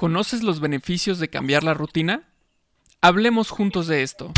¿Conoces los beneficios de cambiar la rutina? Hablemos juntos de esto.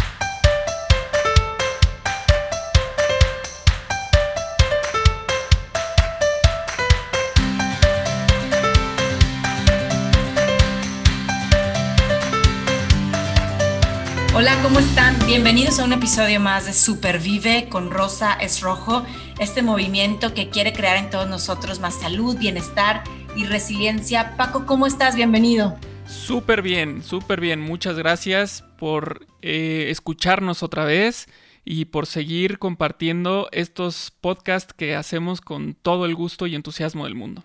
Hola, ¿cómo están? Bienvenidos a un episodio más de Supervive con Rosa es Rojo, este movimiento que quiere crear en todos nosotros más salud, bienestar y resiliencia. Paco, ¿cómo estás? Bienvenido. Súper bien, súper bien. Muchas gracias por eh, escucharnos otra vez y por seguir compartiendo estos podcasts que hacemos con todo el gusto y entusiasmo del mundo.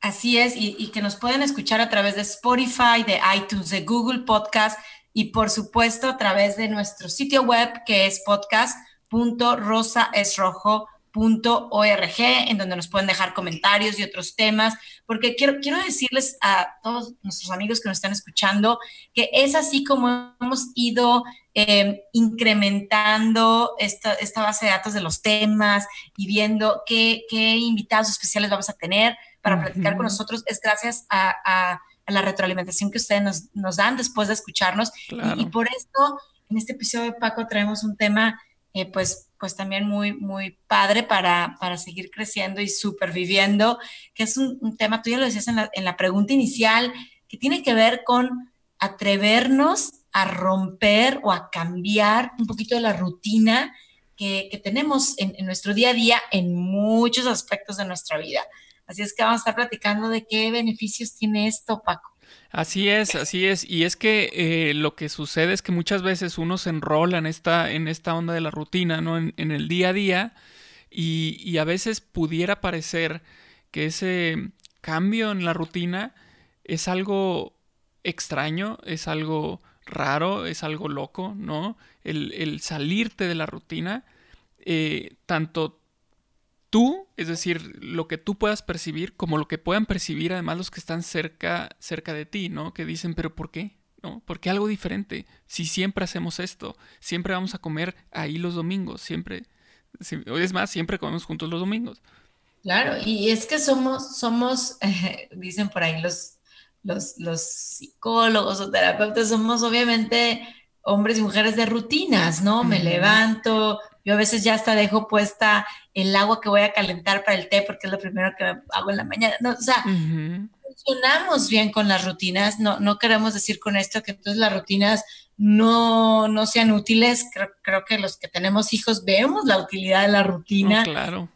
Así es, y, y, que nos pueden escuchar a través de Spotify, de iTunes, de Google Podcast y por supuesto a través de nuestro sitio web que es podcast.rosaesrojo.com .org, en donde nos pueden dejar comentarios y otros temas, porque quiero, quiero decirles a todos nuestros amigos que nos están escuchando que es así como hemos ido eh, incrementando esta, esta, base de datos de los temas y viendo qué, qué invitados especiales vamos a tener para platicar con nosotros, es gracias a, a, a, la retroalimentación que ustedes nos, nos dan después de escucharnos. Claro. Y, y por esto, en este episodio de Paco, traemos un tema eh, pues, pues también muy, muy padre para, para seguir creciendo y superviviendo, que es un, tema, tú ya lo decías en la, en la pregunta inicial, que tiene que ver con atrevernos a romper o a cambiar un poquito de la rutina que, que tenemos en, en, nuestro día a día en muchos aspectos de nuestra vida. Así es que vamos a estar platicando de qué beneficios tiene esto, Paco. Así es, así es. Y es que eh, lo que sucede es que muchas veces uno se enrola en esta, en esta onda de la rutina, ¿no? En, el día a día. Y, y, a veces pudiera parecer que ese cambio en la rutina es algo extraño, es algo raro, es algo loco, ¿no? El, el salirte de la rutina, eh, tanto tú, es decir, lo que tú puedas percibir, como lo que puedan percibir además los que están cerca, cerca de ti, ¿no? Que dicen, pero ¿por qué? ¿No? ¿Por qué algo diferente? Si siempre hacemos esto, siempre vamos a comer ahí los domingos, siempre, es más, siempre comemos juntos los domingos. Claro, y es que somos, somos, eh, dicen por ahí los, los, los psicólogos o terapeutas, somos obviamente hombres y mujeres de rutinas, ¿no? Me levanto, yo a veces ya hasta dejo puesta el agua que voy a calentar para el té porque es lo primero que hago en la mañana. No, o sea, uh -huh. funcionamos bien con las rutinas. No, no queremos decir con esto que entonces las rutinas no, no sean útiles. Creo, creo, que los que tenemos hijos vemos la utilidad de la rutina. Oh, claro.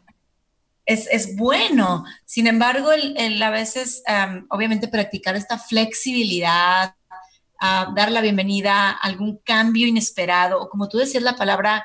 Es, es, bueno. Sin embargo, el, el a veces, um, obviamente, practicar esta flexibilidad, uh, dar la bienvenida a algún cambio inesperado, o como tú decías la palabra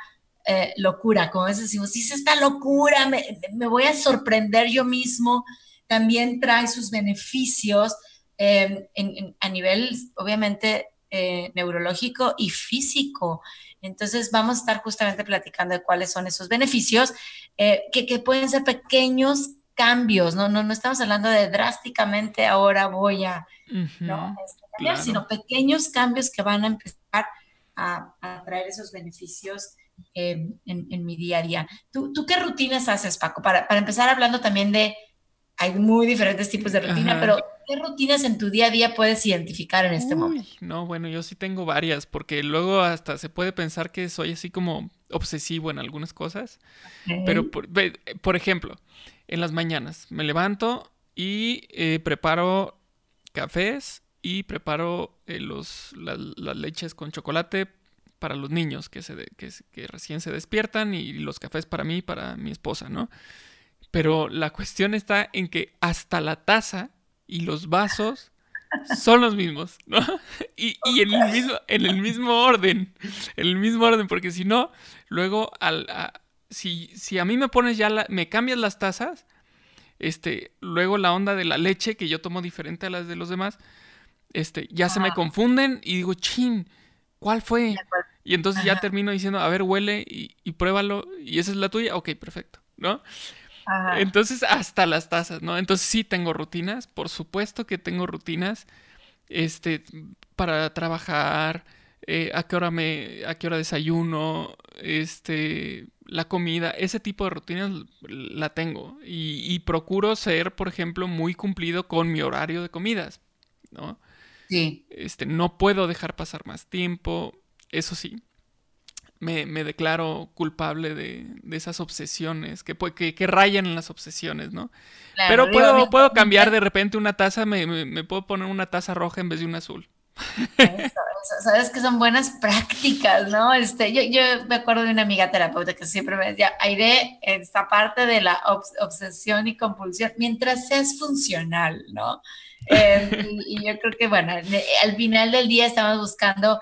eh, locura, como a veces decimos, si es esta locura, me, me, voy a sorprender yo mismo, también trae sus beneficios eh, en, en, a nivel, obviamente, eh, neurológico y físico. Entonces vamos a estar justamente platicando de cuáles son esos beneficios, eh, que, que, pueden ser pequeños cambios, ¿no? No, no estamos hablando de drásticamente ahora voy a, uh -huh, ¿no? cambiar, claro. sino pequeños cambios que van a empezar a, a traer esos beneficios eh, en, en, mi día a día. ¿Tú, ¿Tú, qué rutinas haces, Paco? Para, para, empezar hablando también de, hay muy diferentes tipos de rutina, Ajá. pero ¿qué rutinas en tu día a día puedes identificar en este Uy, momento? No, bueno, yo sí tengo varias, porque luego hasta se puede pensar que soy así como obsesivo en algunas cosas. Okay. Pero, por, por, ejemplo, en las mañanas me levanto y eh, preparo cafés y preparo eh, los, la, las leches con chocolate para los niños que, se de, que, que, recién se despiertan y los cafés para mí y para mi esposa, ¿no? Pero la cuestión está en que hasta la taza y los vasos son los mismos, ¿no? Y, y en, el mismo, en el mismo orden, en el mismo orden, porque si no, luego, al, a, si, si a mí me pones ya, la, me cambias las tazas, este, luego la onda de la leche, que yo tomo diferente a las de los demás, este, ya se me confunden y digo, chin, ¿cuál fue? Y entonces Ajá. ya termino diciendo, a ver, huele y, y, pruébalo, y esa es la tuya, ok, perfecto, ¿no? Ajá. Entonces, hasta las tazas, ¿no? Entonces sí tengo rutinas, por supuesto que tengo rutinas, este, para trabajar, eh, a qué hora me, a qué hora desayuno, este, la comida, ese tipo de rutinas la tengo. Y, y procuro ser, por ejemplo, muy cumplido con mi horario de comidas. ¿no? Sí. Este, no puedo dejar pasar más tiempo, eso sí. Me, declaro culpable de, esas obsesiones, que, que, que, rayan en las obsesiones, ¿no? Pero puedo, puedo cambiar de repente una taza, me, me puedo poner una taza roja en vez de una azul. Sabes que son buenas prácticas, ¿no? Este, yo, yo me acuerdo de una amiga terapeuta que siempre me decía, Aire, esta parte de la obsesión y compulsión, mientras seas funcional, ¿no? Em, y, yo creo que, bueno, al final del día estamos buscando,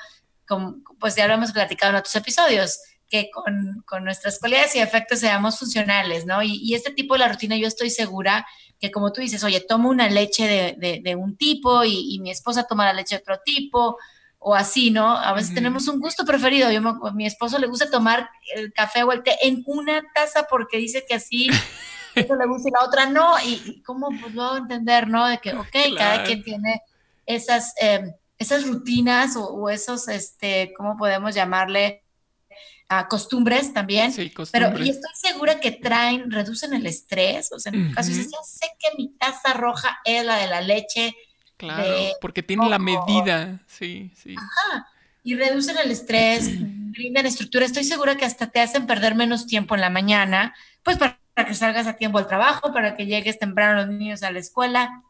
como, pues ya lo hemos platicado en otros episodios, que con, con nuestras cualidades y efectos seamos funcionales, ¿no? Y, y, este tipo de la rutina yo estoy segura que como tú dices, oye, tomo una leche de, de, un tipo y, mi esposa toma la leche de otro tipo, o así, ¿no? A veces tenemos un gusto preferido. Yo, a mi esposo le gusta tomar el café o el té en una taza porque dice que así eso le gusta y la otra no. Y, cómo puedo entender, ¿no? De que, ok, cada quien tiene esas, em, esas rutinas o, o, esos, este, ¿cómo podemos llamarle? Costumbres también. Sí, costumbres. Pero y estoy segura que traen, reducen el estrés. O sea, en uh caso, ya sé que mi taza roja es la de la leche. Claro, porque tiene la medida. Sí, sí. Ajá. Y reducen el estrés, brindan estructura. Estoy segura que hasta te hacen perder menos tiempo en la mañana, pues para que salgas a tiempo al trabajo, para que llegues temprano los niños a la escuela.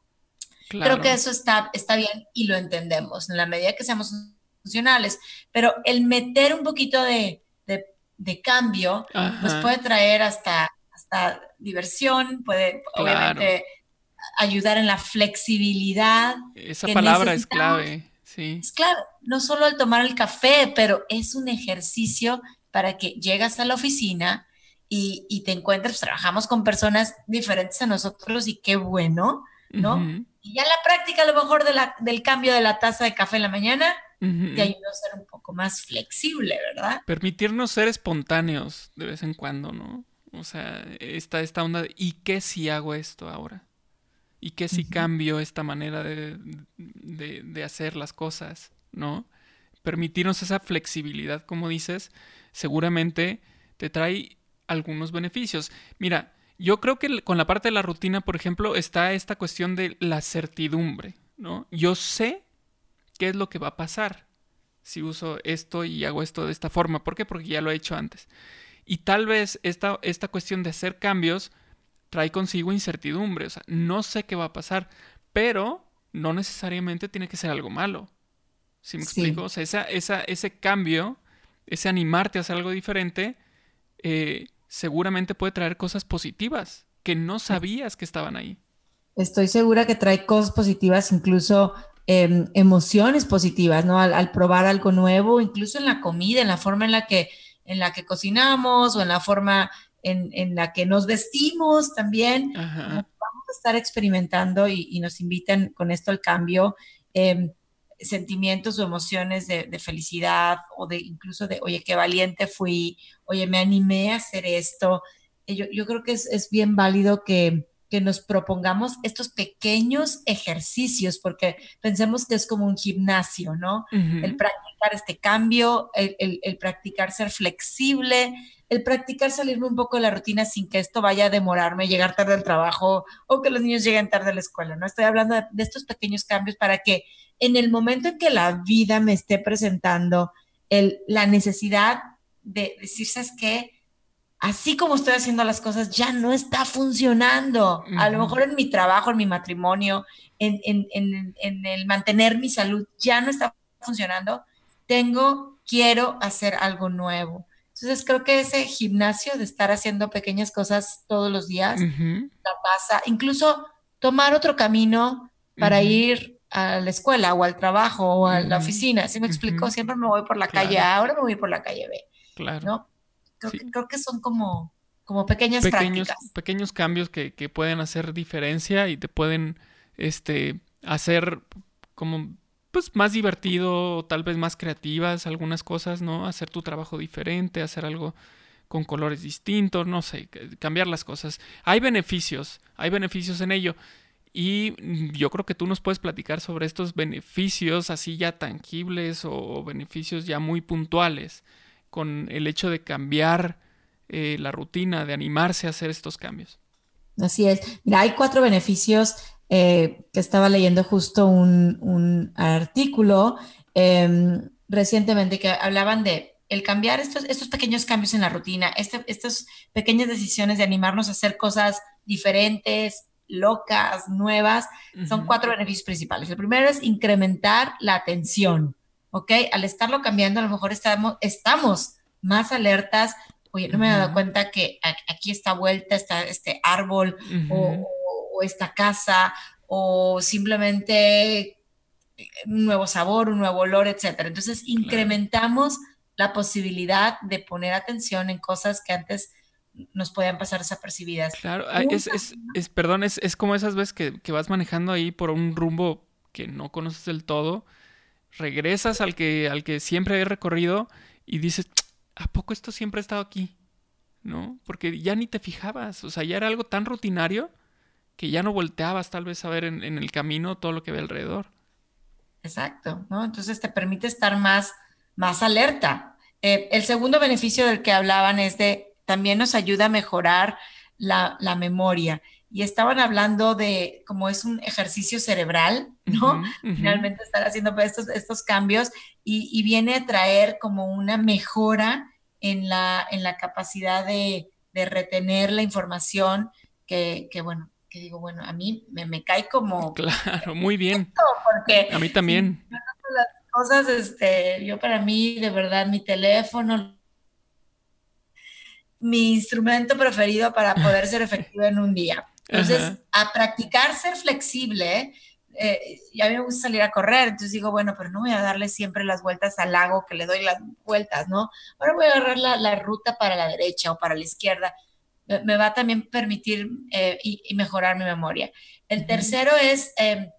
Creo que eso está, está bien y lo entendemos en la medida que seamos funcionales. Pero el meter un poquito de, de cambio, pues puede traer hasta, hasta diversión, puede obviamente ayudar en la flexibilidad. Esa palabra es clave, sí. Es clave, no solo el tomar el café, pero es un ejercicio para que llegas a la oficina y, te encuentres, trabajamos con personas diferentes a nosotros y qué bueno, ¿no? Y ya la práctica a lo mejor de la, del cambio de la taza de café en la mañana, te ayuda a ser un poco más flexible, ¿verdad? Permitirnos ser espontáneos de vez en cuando, ¿no? O sea, esta, esta onda de, ¿y qué si hago esto ahora? ¿Y qué si cambio esta manera de, de, hacer las cosas, ¿no? Permitirnos esa flexibilidad, como dices, seguramente te trae algunos beneficios. Mira, yo creo que con la parte de la rutina, por ejemplo, está esta cuestión de la certidumbre, ¿no? Yo sé qué es lo que va a pasar si uso esto y hago esto de esta forma. ¿Por qué? Porque ya lo he hecho antes. Y tal vez esta, esta cuestión de hacer cambios trae consigo incertidumbre. O sea, no sé qué va a pasar, pero no necesariamente tiene que ser algo malo. ¿Sí me explico? O sea, esa, ese cambio, ese animarte a hacer algo diferente, eh, seguramente puede traer cosas positivas que no sabías que estaban ahí. Estoy segura que trae cosas positivas, incluso Em, emociones positivas, ¿no? Al, probar algo nuevo, incluso en la comida, en la forma en la que, en la que cocinamos o en la forma en, la que nos vestimos también. Vamos a estar experimentando y, nos invitan con esto al cambio. Em, sentimientos o emociones de, felicidad o de incluso de, oye, qué valiente fui, oye, me animé a hacer esto. Yo, yo creo que es, es bien válido que, que nos propongamos estos pequeños ejercicios, porque pensemos que es como un gimnasio, ¿no? El practicar este cambio, el, practicar ser flexible, el practicar salirme un poco de la rutina sin que esto vaya a demorarme, llegar tarde al trabajo o que los niños lleguen tarde a la escuela, ¿no? Estoy hablando de, estos pequeños cambios para que en el momento en que la vida me esté presentando el, la necesidad de decir, ¿sabes qué? Así como estoy haciendo las cosas, ya no está funcionando. A lo mejor en mi trabajo, en mi matrimonio, en, el mantener mi salud, ya no está funcionando. Tengo, quiero hacer algo nuevo. Entonces creo que ese gimnasio de estar haciendo pequeñas cosas todos los días, la pasa, incluso tomar otro camino para ir a la escuela o al trabajo o a la oficina. ¿Sí me explico? Siempre me voy por la calle A, ahora me voy por la calle B. Claro. ¿no? Creo, que, son como, como pequeñas pequeños, prácticas. Pequeños cambios que, pueden hacer diferencia y te pueden este, hacer como pues más divertido, tal vez más creativas algunas cosas, ¿no? Hacer tu trabajo diferente, hacer algo con colores distintos, no sé, cambiar las cosas. Hay beneficios, hay beneficios en ello. Y yo creo que tú nos puedes platicar sobre estos beneficios así ya tangibles o beneficios ya muy puntuales con el hecho de cambiar eh, la rutina, de animarse a hacer estos cambios. Así es. Mira, hay cuatro beneficios que estaba leyendo justo un, artículo em, recientemente que hablaban de el cambiar estos, estos pequeños cambios en la rutina, este, estas pequeñas decisiones de animarnos a hacer cosas diferentes, locas, nuevas, son cuatro beneficios principales. El primero es incrementar la atención, ¿ok? Al estarlo cambiando, a lo mejor estamos, estamos más alertas. Oye, no me he dado cuenta que aquí está vuelta, está este árbol o, esta casa o simplemente un nuevo sabor, un nuevo olor, etcétera. Entonces, incrementamos la posibilidad de poner atención en cosas que antes nos podían pasar desapercibidas. Claro, es, es, es, perdón, es, es, como esas veces que, que, vas manejando ahí por un rumbo que no conoces del todo, regresas al que, al que siempre he recorrido y dices, ¿a poco esto siempre ha estado aquí? ¿No? Porque ya ni te fijabas, o sea, ya era algo tan rutinario que ya no volteabas tal vez a ver en, el camino todo lo que ve alrededor. Exacto, ¿no? Entonces te permite estar más más alerta. Eh, el segundo beneficio del que hablaban es de también nos ayuda a mejorar la, memoria. Y estaban hablando de cómo es un ejercicio cerebral, ¿no? Finalmente estar haciendo estos, estos cambios y, viene a traer como una mejora en la, en la capacidad de, retener la información que, bueno, que digo, bueno, a mí me, cae como... Claro, muy bien. Porque a mí también cosas, este, yo para mí, de verdad, mi teléfono, mi instrumento preferido para poder ser efectivo en un día. Entonces, a practicar ser flexible, eh, y a mí me gusta salir a correr, entonces digo, bueno, pero no voy a darle siempre las vueltas al lago que le doy las vueltas, ¿no? Ahora voy a agarrar la, ruta para la derecha o para la izquierda. Me, va a también permitir eh, y, mejorar mi memoria. El tercero es em,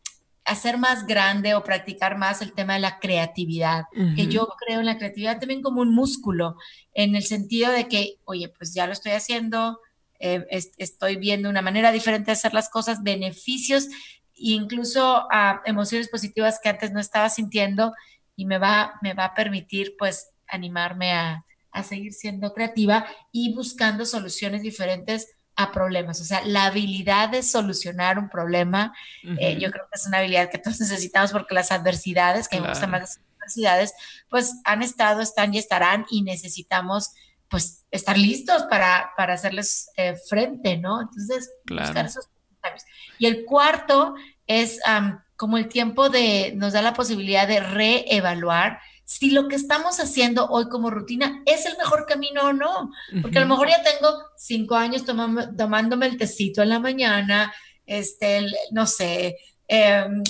hacer más grande o practicar más el tema de la creatividad, que yo creo en la creatividad también como un músculo, en el sentido de que, oye, pues ya lo estoy haciendo, eh, estoy viendo una manera diferente de hacer las cosas, beneficios, incluso a emociones positivas que antes no estaba sintiendo y me va, me va a permitir pues animarme a, a seguir siendo creativa y buscando soluciones diferentes a problemas. O sea, la habilidad de solucionar un problema, eh, yo creo que es una habilidad que todos necesitamos porque las adversidades, que me gustan más las adversidades, pues han estado, están y estarán y necesitamos pues estar listos para, para hacerles eh, frente, ¿no? Entonces, buscar esos cambios. Y el cuarto es como el tiempo de, nos da la posibilidad de reevaluar si lo que estamos haciendo hoy como rutina es el mejor camino o no. Porque a lo mejor ya tengo cinco años tomándome el tecito en la mañana, este, no sé, em,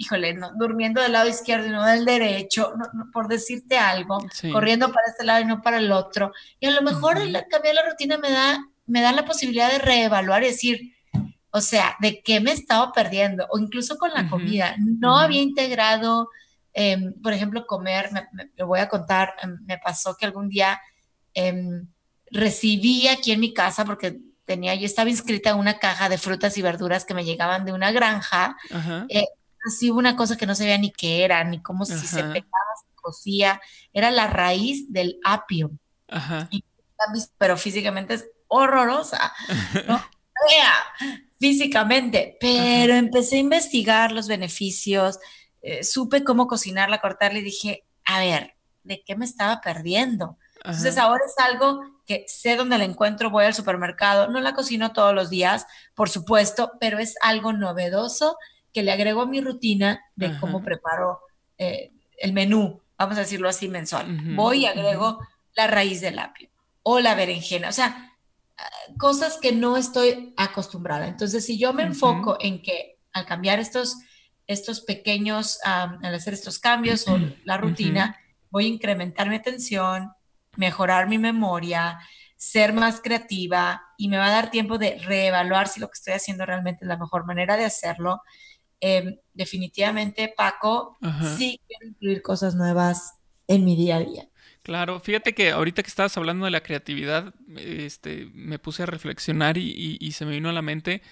híjole, durmiendo del lado izquierdo y no del derecho, por decirte algo, corriendo para este lado y no para el otro. Y a lo mejor el cambiar la rutina me da, me da la posibilidad de reevaluar y decir, o sea, ¿de qué me estaba perdiendo? O incluso con la comida, no había integrado Em, por ejemplo, comer, me, lo voy a contar, em, me pasó que algún día em, recibí aquí en mi casa, porque tenía, yo estaba inscrita en una caja de frutas y verduras que me llegaban de una granja, eh, así una cosa que no sabía ni qué era, ni cómo si se pegaba, se cocía, era la raíz del apio. pero físicamente es horrorosa, ¿no? físicamente, pero empecé a investigar los beneficios, eh, supe cómo cocinarla, cortarla y dije, a ver, ¿de qué me estaba perdiendo? Entonces ahora es algo que sé dónde la encuentro, voy al supermercado, no la cocino todos los días, por supuesto, pero es algo novedoso que le agrego a mi rutina de cómo preparo eh, el menú, vamos a decirlo así, mensual. Voy y agrego la raíz del apio o la berenjena, o sea, cosas que no estoy acostumbrada. Entonces, si yo me enfoco en que al cambiar estos estos pequeños, al hacer estos cambios o la rutina, voy a incrementar mi atención, mejorar mi memoria, ser más creativa y me va a dar tiempo de reevaluar si lo que estoy haciendo realmente es la mejor manera de hacerlo. Em, definitivamente, Paco, sí quiero incluir cosas nuevas en mi día a día. Claro, fíjate que ahorita que estabas hablando de la creatividad, este, me puse a reflexionar y se me vino a la mente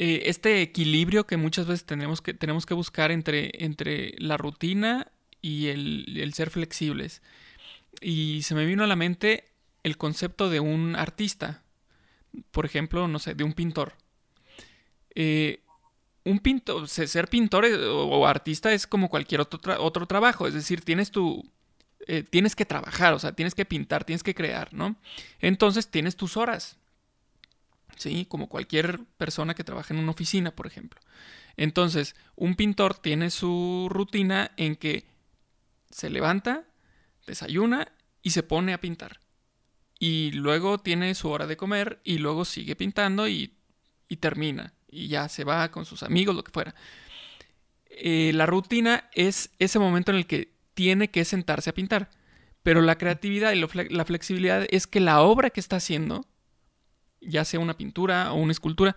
eh, este equilibrio que muchas veces tenemos que, tenemos que buscar entre, entre la rutina y el, ser flexibles. Y se me vino a la mente el concepto de un artista, por ejemplo, no sé, de un pintor. Eh, un pintor, ser pintor o, artista es como cualquier otro, otro trabajo, es decir, tienes tu, eh, tienes que trabajar, o sea, tienes que pintar, tienes que crear, ¿no? Entonces tienes tus horas, ¿sí? Como cualquier persona que trabaja en una oficina, por ejemplo. Entonces, un pintor tiene su rutina en que se levanta, desayuna y se pone a pintar. Y luego tiene su hora de comer y luego sigue pintando y termina. Y ya se va con sus amigos, lo que fuera. Eh, la rutina es ese momento en el que tiene que sentarse a pintar. Pero la creatividad y la flexibilidad es que la obra que está haciendo, ya sea una pintura o una escultura,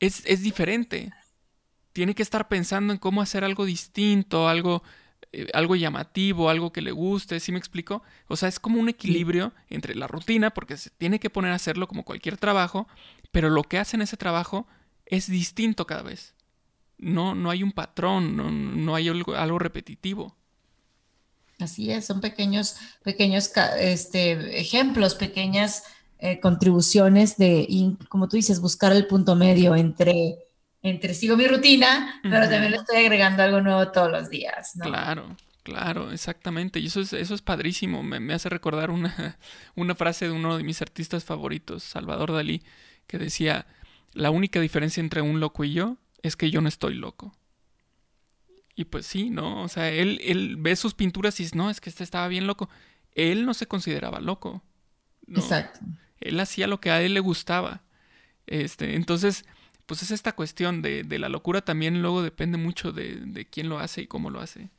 es, es diferente. Tiene que estar pensando en cómo hacer algo distinto, algo eh, algo llamativo, algo que le guste, ¿sí me explico? O sea, es como un equilibrio entre la rutina, porque se tiene que poner a hacerlo como cualquier trabajo, pero lo que hace en ese trabajo es distinto cada vez. No, no hay un patrón, no, hay algo, repetitivo. Así es, son pequeños, pequeños este, ejemplos, pequeñas eh, contribuciones de, como tú dices, buscar el punto medio entre entre sigo mi rutina, pero también le estoy agregando algo nuevo todos los días. Claro, claro, exactamente. Y eso es, eso es padrísimo. Me, hace recordar una, una frase de uno de mis artistas favoritos, Salvador Dalí, que decía, la única diferencia entre un loco y yo es que yo no estoy loco. Y pues sí, ¿no? O sea, él, él ve sus pinturas y dice, no, es que este estaba bien loco. Él no se consideraba loco. Exacto. Él hacía lo que a él le gustaba. Este, entonces, pues es esta cuestión de, la locura también luego depende mucho de, quién lo hace y cómo lo hace.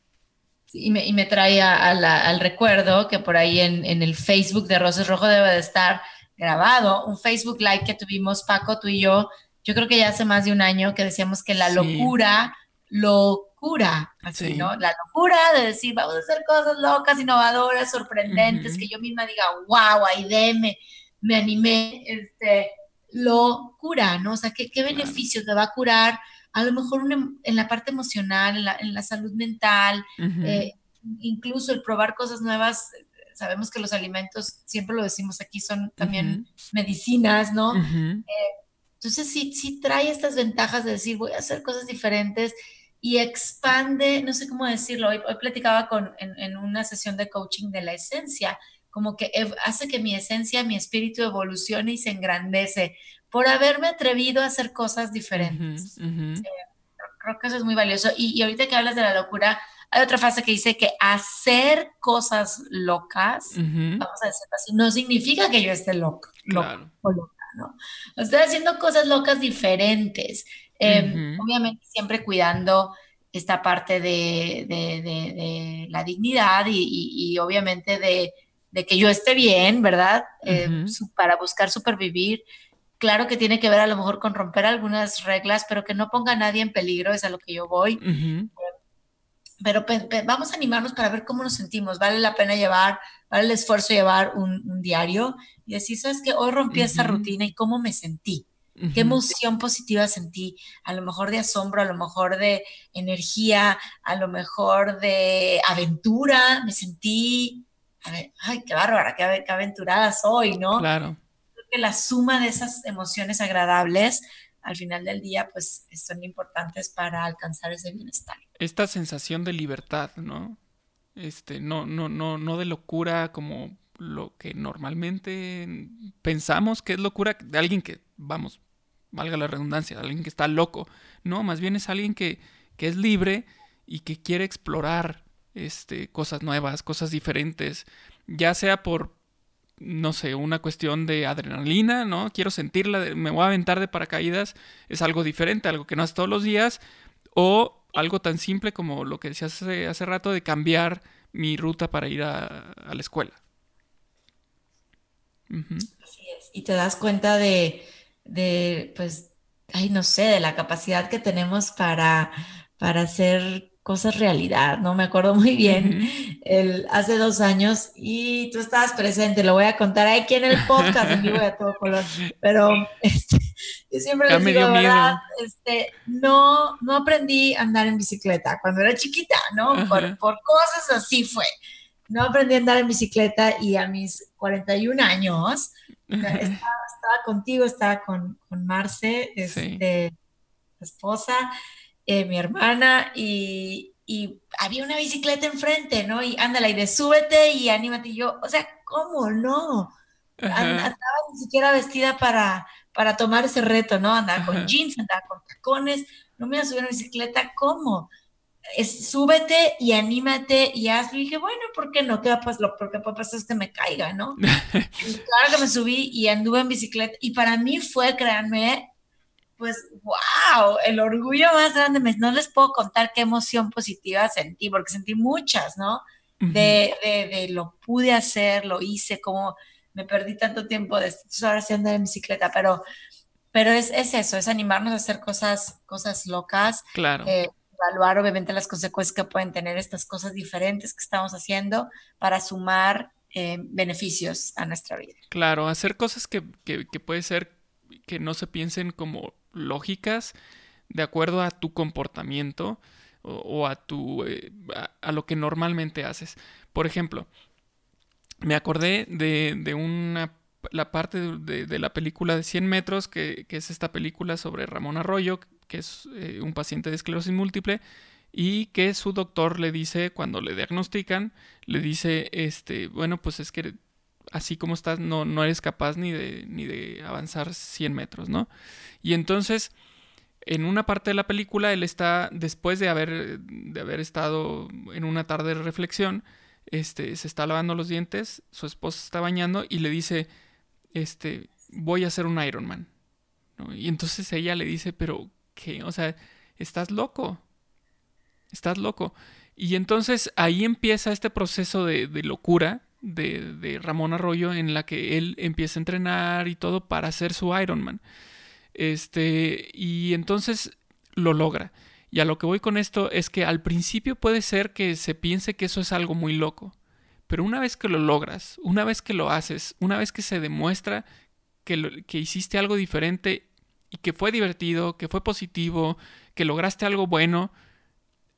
y, me, y me trae al recuerdo que por ahí en, el Facebook de Roses Rojo debe de estar grabado un Facebook Live que tuvimos Paco, tú y yo, yo creo que ya hace más de un año que decíamos que la locura, locura, así, ¿no? La locura de decir, vamos a hacer cosas locas, innovadoras, sorprendentes, que yo misma diga, wow, ahí me, me animé, este, lo cura, ¿no? O sea, ¿qué, qué beneficios te va a curar? A lo mejor en la parte emocional, en la, salud mental, eh, incluso el probar cosas nuevas. Sabemos que los alimentos, siempre lo decimos aquí, son también medicinas, ¿no? Eh, entonces sí, sí trae estas ventajas de decir, voy a hacer cosas diferentes y expande, no sé cómo decirlo, hoy, platicaba con, en, en, una sesión de coaching de la esencia, como que hace que mi esencia, mi espíritu evolucione y se engrandece por haberme atrevido a hacer cosas diferentes. Eh, creo que eso es muy valioso. Y, ahorita que hablas de la locura, hay otra frase que dice que hacer cosas locas, vamos a decirlo así, no significa que yo esté loco, o loca, ¿no? Estoy haciendo cosas locas diferentes. Em, obviamente siempre cuidando esta parte de, la dignidad y obviamente de de que yo esté bien, ¿verdad? Eh, para buscar supervivir. Claro que tiene que ver a lo mejor con romper algunas reglas, pero que no ponga a nadie en peligro, es a lo que yo voy. Pero vamos a animarnos para ver cómo nos sentimos. Vale la pena llevar, vale el esfuerzo llevar un, diario y decir, ¿sabes qué? Hoy rompí esta rutina y cómo me sentí. ¿Qué emoción positiva sentí? A lo mejor de asombro, a lo mejor de energía, a lo mejor de aventura. Me sentí ay, qué bárbara, qué, aventurada soy, ¿no? Claro. Creo que la suma de esas emociones agradables al final del día, pues son importantes para alcanzar ese bienestar. Esta sensación de libertad, ¿no? Este, no, no, no, no de locura como lo que normalmente pensamos que es locura de alguien que, vamos, valga la redundancia, de alguien que está loco. No, más bien es alguien que, que es libre y que quiere explorar este, cosas nuevas, cosas diferentes, ya sea por, no sé, una cuestión de adrenalina, ¿no? Quiero sentirla, me voy a aventar de paracaídas, es algo diferente, algo que no haces todos los días, o algo tan simple como lo que decías hace, rato de cambiar mi ruta para ir a, la escuela. Así es. Y te das cuenta de, de, pues, ay, no sé, de la capacidad que tenemos para, para hacer cosas realidad, ¿no? Me acuerdo muy bien, el, hace dos años, y tú estabas presente, lo voy a contar aquí en el podcast, en vivo a todo color, pero este, yo siempre les digo, ¿verdad? Este, no, no aprendí a andar en bicicleta cuando era chiquita, ¿no? Por, por, cosas así fue. No aprendí a andar en bicicleta y a mis 41 años, estaba, estaba contigo, estaba con, con Marce, este, esposa, eh, mi hermana, y, y, había una bicicleta enfrente, ¿no? Y ándala, y de súbete y anímate. Y yo, o sea, ¿cómo no? Andaba ni siquiera vestida para, para tomar ese reto, ¿no? Andaba con jeans, andaba con tacones, no me iba a subir a una bicicleta, ¿cómo? Es, súbete y anímate y hazlo. Y dije, bueno, ¿por qué no? ¿Qué va a pasar? Lo que puede pasar es que me caiga, ¿no? claro que me subí y anduve en bicicleta. Y para mí fue, créanme, pues, wow, el orgullo más grande. No les puedo contar qué emoción positiva sentí, porque sentí muchas, ¿no? de, de, de, lo pude hacer, lo hice, como me perdí tanto tiempo de horas haciendo en bicicleta, pero, pero es, es, eso, es animarnos a hacer cosas, cosas locas. Claro. Eh, evaluar obviamente las consecuencias que pueden tener estas cosas diferentes que estamos haciendo para sumar eh, beneficios a nuestra vida. Claro, hacer cosas que, que, puede ser que no se piensen como lógicas de acuerdo a tu comportamiento o, a tu eh, a, lo que normalmente haces. Por ejemplo, me acordé de, de una la parte de, la película de 100 metros, que, es esta película sobre Ramón Arroyo, que es eh, un paciente de esclerosis múltiple, y que su doctor le dice, cuando le diagnostican, le dice, este, bueno, pues es que así como estás, no, no eres capaz ni de, ni de avanzar 100 metros, ¿no? Y entonces, en una parte de la película, él está, después de haber, de haber estado en una tarde de reflexión, este, se está lavando los dientes, su esposa está bañando y le dice, este, voy a ser un Iron Man. Y entonces ella le dice, pero ¿qué? O sea, estás loco. Estás loco. Y entonces ahí empieza este proceso de, locura de, Ramón Arroyo en la que él empieza a entrenar y todo para hacer su Iron Man. Este, y entonces lo logra. Y a lo que voy con esto es que al principio puede ser que se piense que eso es algo muy loco, pero una vez que lo logras, una vez que lo haces, una vez que se demuestra que, que hiciste algo diferente y que fue divertido, que fue positivo, que lograste algo bueno,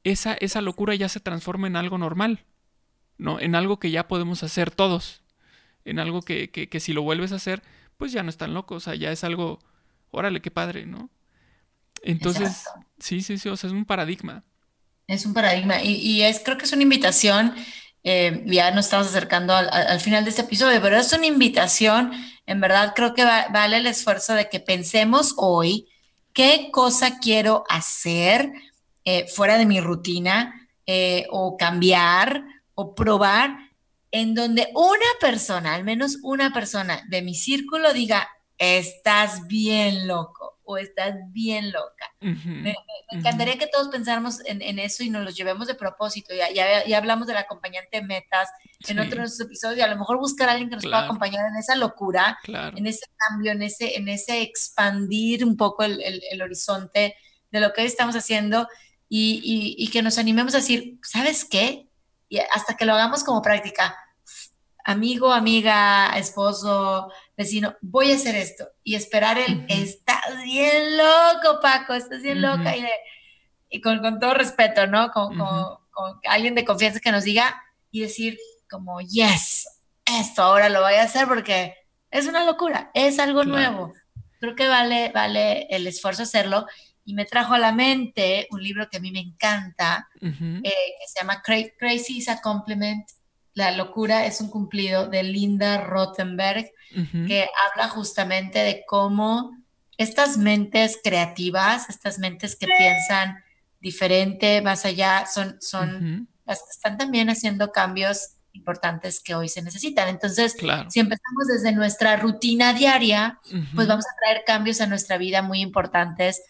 esa, esa locura ya se transforma en algo normal, ¿no? En algo que ya podemos hacer todos, en algo que, que, que si lo vuelves a hacer, pues ya no es tan loco, o sea, ya es algo, órale, qué padre, ¿no? Entonces, sí, sí, sí, o sea, es un paradigma. Es un paradigma y, es, creo que es una invitación, eh, ya nos estamos acercando al, final de este episodio, pero es una invitación, en verdad creo que vale el esfuerzo de que pensemos hoy qué cosa quiero hacer eh, fuera de mi rutina eh, o cambiar o probar en donde una persona, al menos una persona de mi círculo diga, estás bien loco o estás bien loca. me, encantaría que todos pensáramos en, eso y nos lo llevemos de propósito. Ya, ya, hablamos del acompañante metas en otros episodios y a lo mejor buscar a alguien que nos pueda acompañar en esa locura, en ese cambio, en ese, en ese expandir un poco el, el, horizonte de lo que estamos haciendo y, y, y que nos animemos a decir, ¿sabes qué? Y hasta que lo hagamos como práctica amigo, amiga, esposo, vecino, voy a hacer esto. Y esperar el, estás bien loco, Paco, estás bien loca y, con, todo respeto, ¿no? Con, con, alguien de confianza que nos diga y decir como, yes, esto ahora lo voy a hacer porque es una locura, es algo nuevo. Creo que vale, vale el esfuerzo hacerlo y me trajo a la mente un libro que a mí me encanta, eh, que se llama Crazy is a Compliment la locura es un cumplido de Linda Rottenberg, que habla justamente de cómo estas mentes creativas, estas mentes que piensan diferente, más allá, son, son las que están también haciendo cambios importantes que hoy se necesitan. Entonces, si empezamos desde nuestra rutina diaria, pues vamos a traer cambios a nuestra vida muy importantes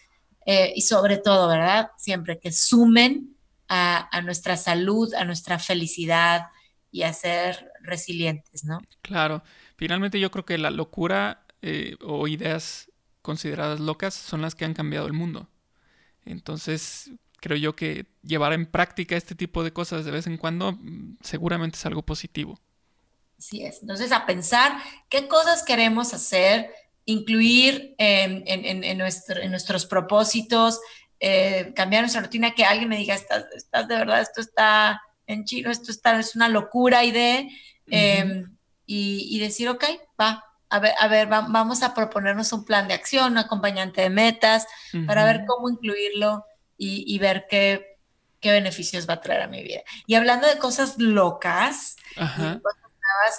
eh, y sobre todo, ¿verdad? Siempre que sumen a, a nuestra salud, a nuestra felicidad, y a ser resilientes, ¿no? Claro, finalmente yo creo que la locura eh, o ideas consideradas locas son las que han cambiado el mundo. Entonces, creo yo que llevar en práctica este tipo de cosas de vez en cuando mm, seguramente es algo positivo. Así es. Entonces, a pensar qué cosas queremos hacer, incluir en, nuestros propósitos, eh, cambiar nuestra rutina, que alguien me diga, estás, estás de verdad, esto está en chino, esto está, es una locura idea, em, y, decir, ok, va, a ver, a ver, vamos a proponernos un plan de acción, un acompañante de metas, para ver cómo incluirlo y, ver qué, qué, beneficios va a traer a mi vida. Y hablando de cosas locas,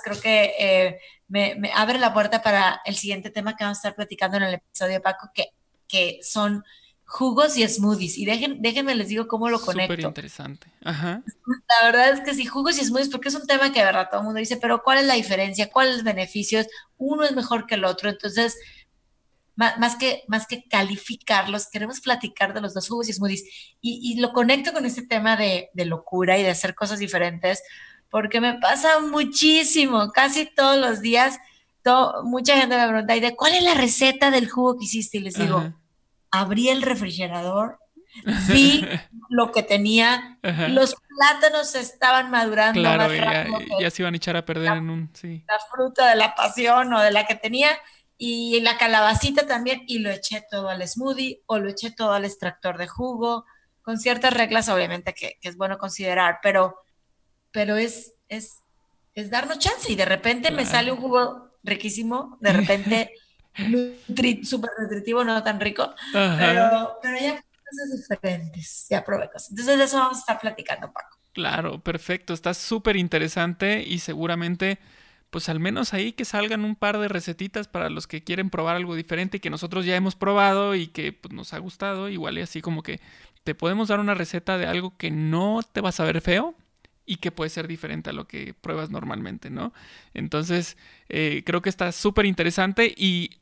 creo que eh, me, me, abre la puerta para el siguiente tema que vamos a estar platicando en el episodio, Paco, que, que son jugos y smoothies. Y dejen, déjenme les digo cómo lo conecto. Súper interesante. Ajá. La verdad es que sí, jugos y smoothies, porque es un tema que de verdad todo el mundo dice, pero ¿cuál es la diferencia? ¿Cuáles beneficios? Uno es mejor que el otro. Entonces, más, que, más que calificarlos, queremos platicar de los dos jugos y smoothies. Y, y lo conecto con este tema de, de locura y de hacer cosas diferentes, porque me pasa muchísimo, casi todos los días. mucha gente me pregunta, ¿y de cuál es la receta del jugo que hiciste? Y les digo, abrí el refrigerador, vi lo que tenía, los plátanos estaban madurando claro, más rápido ya, se iban a echar a perder en un, sí. La fruta de la pasión o de la que tenía, y la calabacita también, y lo eché todo al smoothie o lo eché todo al extractor de jugo, con ciertas reglas obviamente que, es bueno considerar, pero, pero es, es, es darnos chance y de repente me sale un jugo riquísimo, de repente súper nutritivo, no tan rico, pero, pero ya cosas diferentes, ya probé cosas. Entonces de eso vamos a estar platicando, Paco. Claro, perfecto, está súper interesante y seguramente pues al menos ahí que salgan un par de recetitas para los que quieren probar algo diferente que nosotros ya hemos probado y que pues, nos ha gustado, igual y así como que te podemos dar una receta de algo que no te vas a ver feo y que puede ser diferente a lo que pruebas normalmente, ¿no? Entonces, eh, creo que está súper interesante y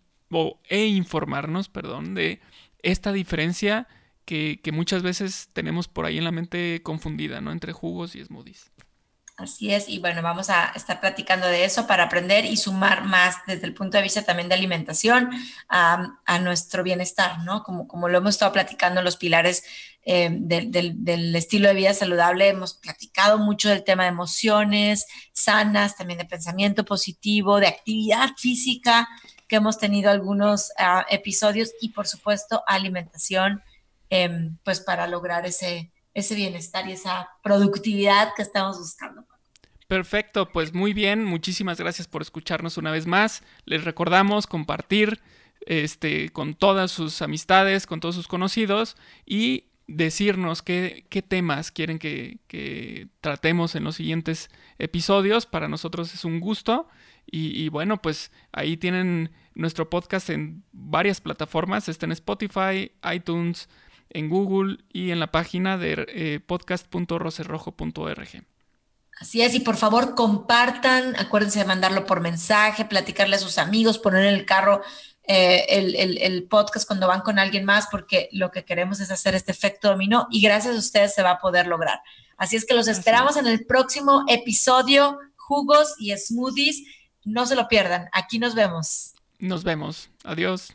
e informarnos, perdón, de esta diferencia que, que, muchas veces tenemos por ahí en la mente confundida, ¿no? Entre jugos y smoothies. Así es, y bueno, vamos a estar platicando de eso para aprender y sumar más desde el punto de vista también de alimentación a, nuestro bienestar, ¿no? Como, como lo hemos estado platicando los pilares eh, del, estilo de vida saludable, hemos platicado mucho del tema de emociones sanas, también de pensamiento positivo, de actividad física, que hemos tenido algunos uh, episodios y por supuesto alimentación, eh, pues para lograr ese, ese bienestar y esa productividad que estamos buscando. Perfecto, pues muy bien, muchísimas gracias por escucharnos una vez más. Les recordamos compartir este, con todas sus amistades, con todos sus conocidos y decirnos qué, qué temas quieren que, que, tratemos en los siguientes episodios. Para nosotros es un gusto. Y, bueno, pues ahí tienen nuestro podcast en varias plataformas. Está en Spotify, iTunes, en Google y en la página de eh, podcast.rocerrojo.org. Así es, y por favor compartan, acuérdense de mandarlo por mensaje, platicarle a sus amigos, poner en el carro eh, el, podcast cuando van con alguien más, porque lo que queremos es hacer este efecto dominó y gracias a ustedes se va a poder lograr. Así es que los esperamos en el próximo episodio, jugos y smoothies. No se lo pierdan, aquí nos vemos. Nos vemos, adiós.